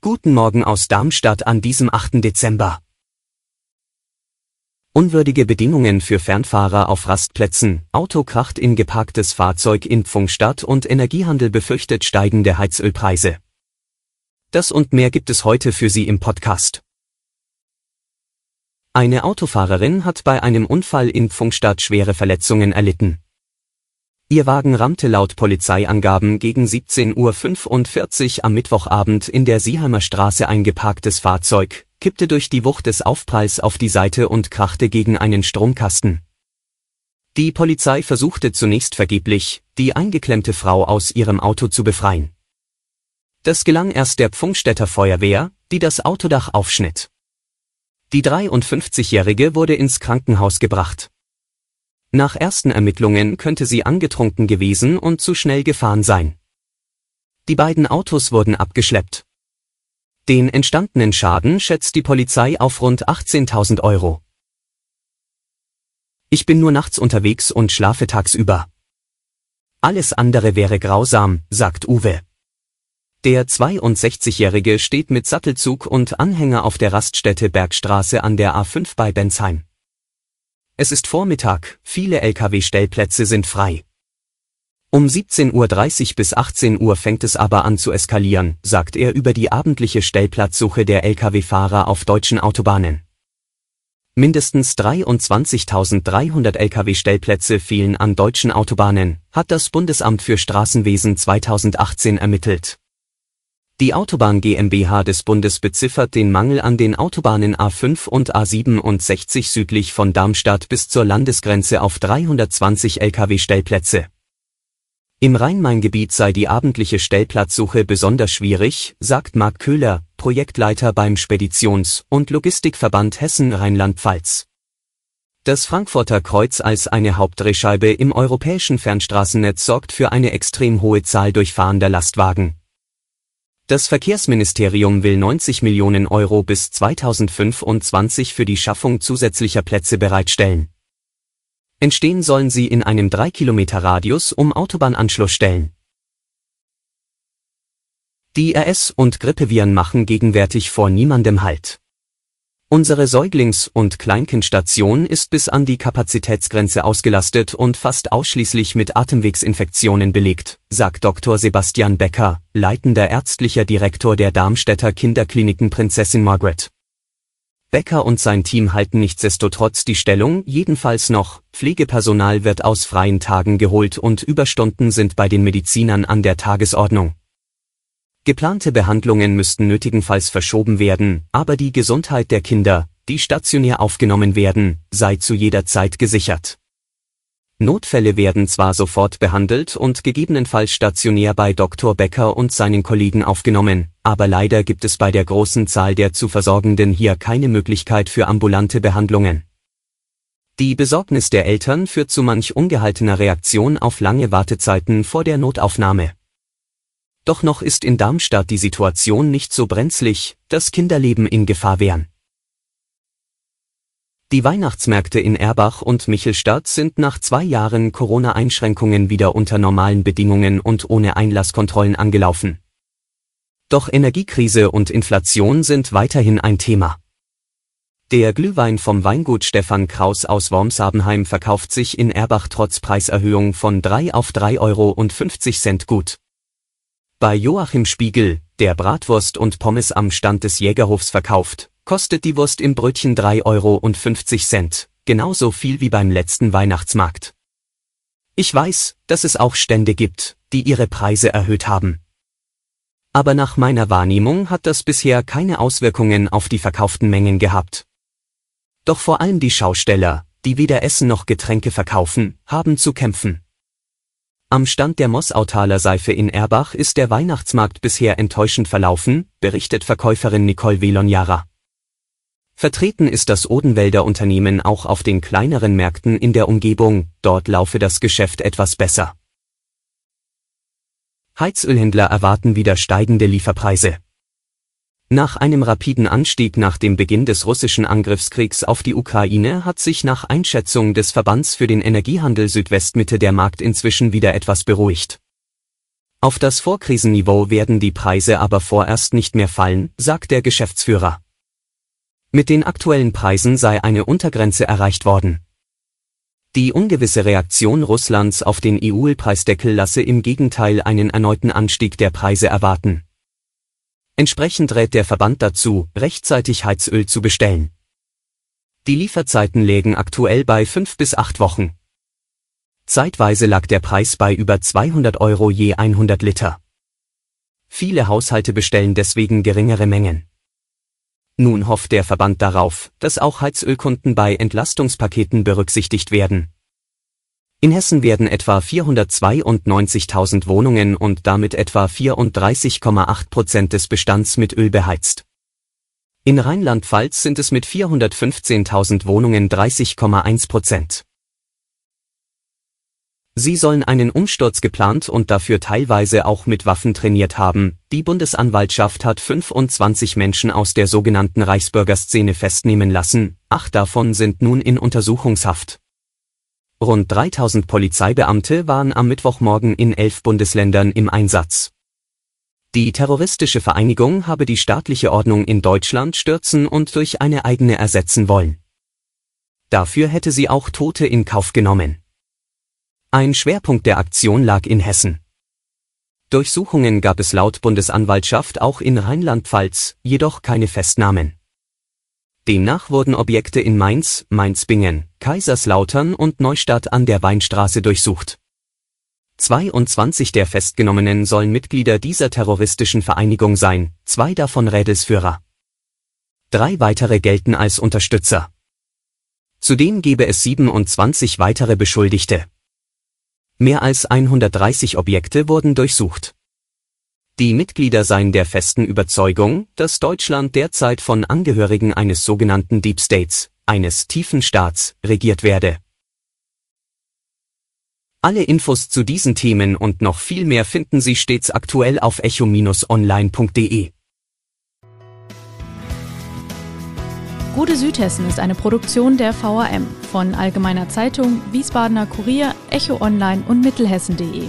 Guten Morgen aus Darmstadt an diesem 8. Dezember. Unwürdige Bedingungen für Fernfahrer auf Rastplätzen, Auto kracht in geparktes Fahrzeug in Pfungstadt und Energiehandel befürchtet steigende Heizölpreise. Das und mehr gibt es heute für Sie im Podcast. Eine Autofahrerin hat bei einem Unfall in Pfungstadt schwere Verletzungen erlitten. Ihr Wagen rammte laut Polizeiangaben gegen 17.45 Uhr am Mittwochabend in der Sieheimer Straße ein geparktes Fahrzeug, kippte durch die Wucht des Aufpralls auf die Seite und krachte gegen einen Stromkasten. Die Polizei versuchte zunächst vergeblich, die eingeklemmte Frau aus ihrem Auto zu befreien. Das gelang erst der Pfungstädter Feuerwehr, die das Autodach aufschnitt. Die 53-Jährige wurde ins Krankenhaus gebracht. Nach ersten Ermittlungen könnte sie angetrunken gewesen und zu schnell gefahren sein. Die beiden Autos wurden abgeschleppt. Den entstandenen Schaden schätzt die Polizei auf rund 18.000 Euro. Ich bin nur nachts unterwegs und schlafe tagsüber. Alles andere wäre grausam, sagt Uwe. Der 62-Jährige steht mit Sattelzug und Anhänger auf der Raststätte Bergstraße an der A5 bei Bensheim. Es ist Vormittag, viele Lkw-Stellplätze sind frei. Um 17.30 Uhr bis 18 Uhr fängt es aber an zu eskalieren, sagt er über die abendliche Stellplatzsuche der Lkw-Fahrer auf deutschen Autobahnen. Mindestens 23.300 Lkw-Stellplätze fehlen an deutschen Autobahnen, hat das Bundesamt für Straßenwesen 2018 ermittelt. Die Autobahn GmbH des Bundes beziffert den Mangel an den Autobahnen A5 und A67 südlich von Darmstadt bis zur Landesgrenze auf 320 Lkw-Stellplätze. Im Rhein-Main-Gebiet sei die abendliche Stellplatzsuche besonders schwierig, sagt Marc Köhler, Projektleiter beim Speditions- und Logistikverband Hessen-Rheinland-Pfalz. Das Frankfurter Kreuz als eine Hauptdrehscheibe im europäischen Fernstraßennetz sorgt für eine extrem hohe Zahl durchfahrender Lastwagen, das Verkehrsministerium will 90 Millionen Euro bis 2025 für die Schaffung zusätzlicher Plätze bereitstellen. Entstehen sollen sie in einem 3 Kilometer Radius um Autobahnanschlussstellen. Die RS- und Grippeviren machen gegenwärtig vor niemandem Halt. Unsere Säuglings- und Kleinkindstation ist bis an die Kapazitätsgrenze ausgelastet und fast ausschließlich mit Atemwegsinfektionen belegt, sagt Dr. Sebastian Becker, leitender ärztlicher Direktor der Darmstädter Kinderkliniken Prinzessin Margaret. Becker und sein Team halten nichtsdestotrotz die Stellung, jedenfalls noch, Pflegepersonal wird aus freien Tagen geholt und Überstunden sind bei den Medizinern an der Tagesordnung. Geplante Behandlungen müssten nötigenfalls verschoben werden, aber die Gesundheit der Kinder, die stationär aufgenommen werden, sei zu jeder Zeit gesichert. Notfälle werden zwar sofort behandelt und gegebenenfalls stationär bei Dr. Becker und seinen Kollegen aufgenommen, aber leider gibt es bei der großen Zahl der zu Versorgenden hier keine Möglichkeit für ambulante Behandlungen. Die Besorgnis der Eltern führt zu manch ungehaltener Reaktion auf lange Wartezeiten vor der Notaufnahme. Doch noch ist in Darmstadt die Situation nicht so brenzlig, dass Kinderleben in Gefahr wären. Die Weihnachtsmärkte in Erbach und Michelstadt sind nach zwei Jahren Corona-Einschränkungen wieder unter normalen Bedingungen und ohne Einlasskontrollen angelaufen. Doch Energiekrise und Inflation sind weiterhin ein Thema. Der Glühwein vom Weingut Stefan Kraus aus Wormsabenheim verkauft sich in Erbach trotz Preiserhöhung von 3 auf 3,50 Euro gut. Bei Joachim Spiegel, der Bratwurst und Pommes am Stand des Jägerhofs verkauft, kostet die Wurst im Brötchen 3,50 Euro, genauso viel wie beim letzten Weihnachtsmarkt. Ich weiß, dass es auch Stände gibt, die ihre Preise erhöht haben. Aber nach meiner Wahrnehmung hat das bisher keine Auswirkungen auf die verkauften Mengen gehabt. Doch vor allem die Schausteller, die weder Essen noch Getränke verkaufen, haben zu kämpfen. Am Stand der Mossautaler Seife in Erbach ist der Weihnachtsmarkt bisher enttäuschend verlaufen, berichtet Verkäuferin Nicole Velonjara. Vertreten ist das Odenwälder Unternehmen auch auf den kleineren Märkten in der Umgebung, dort laufe das Geschäft etwas besser. Heizölhändler erwarten wieder steigende Lieferpreise. Nach einem rapiden Anstieg nach dem Beginn des russischen Angriffskriegs auf die Ukraine hat sich nach Einschätzung des Verbands für den Energiehandel Südwestmitte der Markt inzwischen wieder etwas beruhigt. Auf das Vorkrisenniveau werden die Preise aber vorerst nicht mehr fallen, sagt der Geschäftsführer. Mit den aktuellen Preisen sei eine Untergrenze erreicht worden. Die ungewisse Reaktion Russlands auf den EU-Preisdeckel lasse im Gegenteil einen erneuten Anstieg der Preise erwarten. Entsprechend rät der Verband dazu, rechtzeitig Heizöl zu bestellen. Die Lieferzeiten lägen aktuell bei fünf bis acht Wochen. Zeitweise lag der Preis bei über 200 Euro je 100 Liter. Viele Haushalte bestellen deswegen geringere Mengen. Nun hofft der Verband darauf, dass auch Heizölkunden bei Entlastungspaketen berücksichtigt werden. In Hessen werden etwa 492.000 Wohnungen und damit etwa 34,8 Prozent des Bestands mit Öl beheizt. In Rheinland-Pfalz sind es mit 415.000 Wohnungen 30,1 Prozent. Sie sollen einen Umsturz geplant und dafür teilweise auch mit Waffen trainiert haben. Die Bundesanwaltschaft hat 25 Menschen aus der sogenannten Reichsbürgerszene festnehmen lassen, acht davon sind nun in Untersuchungshaft. Rund 3000 Polizeibeamte waren am Mittwochmorgen in elf Bundesländern im Einsatz. Die terroristische Vereinigung habe die staatliche Ordnung in Deutschland stürzen und durch eine eigene ersetzen wollen. Dafür hätte sie auch Tote in Kauf genommen. Ein Schwerpunkt der Aktion lag in Hessen. Durchsuchungen gab es laut Bundesanwaltschaft auch in Rheinland-Pfalz, jedoch keine Festnahmen. Demnach wurden Objekte in Mainz, Mainz-Bingen, Kaiserslautern und Neustadt an der Weinstraße durchsucht. 22 der Festgenommenen sollen Mitglieder dieser terroristischen Vereinigung sein, zwei davon Rädelsführer. Drei weitere gelten als Unterstützer. Zudem gebe es 27 weitere Beschuldigte. Mehr als 130 Objekte wurden durchsucht. Die Mitglieder seien der festen Überzeugung, dass Deutschland derzeit von Angehörigen eines sogenannten Deep States, eines tiefen Staats, regiert werde. Alle Infos zu diesen Themen und noch viel mehr finden Sie stets aktuell auf echo-online.de. Gute Südhessen ist eine Produktion der VAM von Allgemeiner Zeitung, Wiesbadener Kurier, Echo Online und Mittelhessen.de.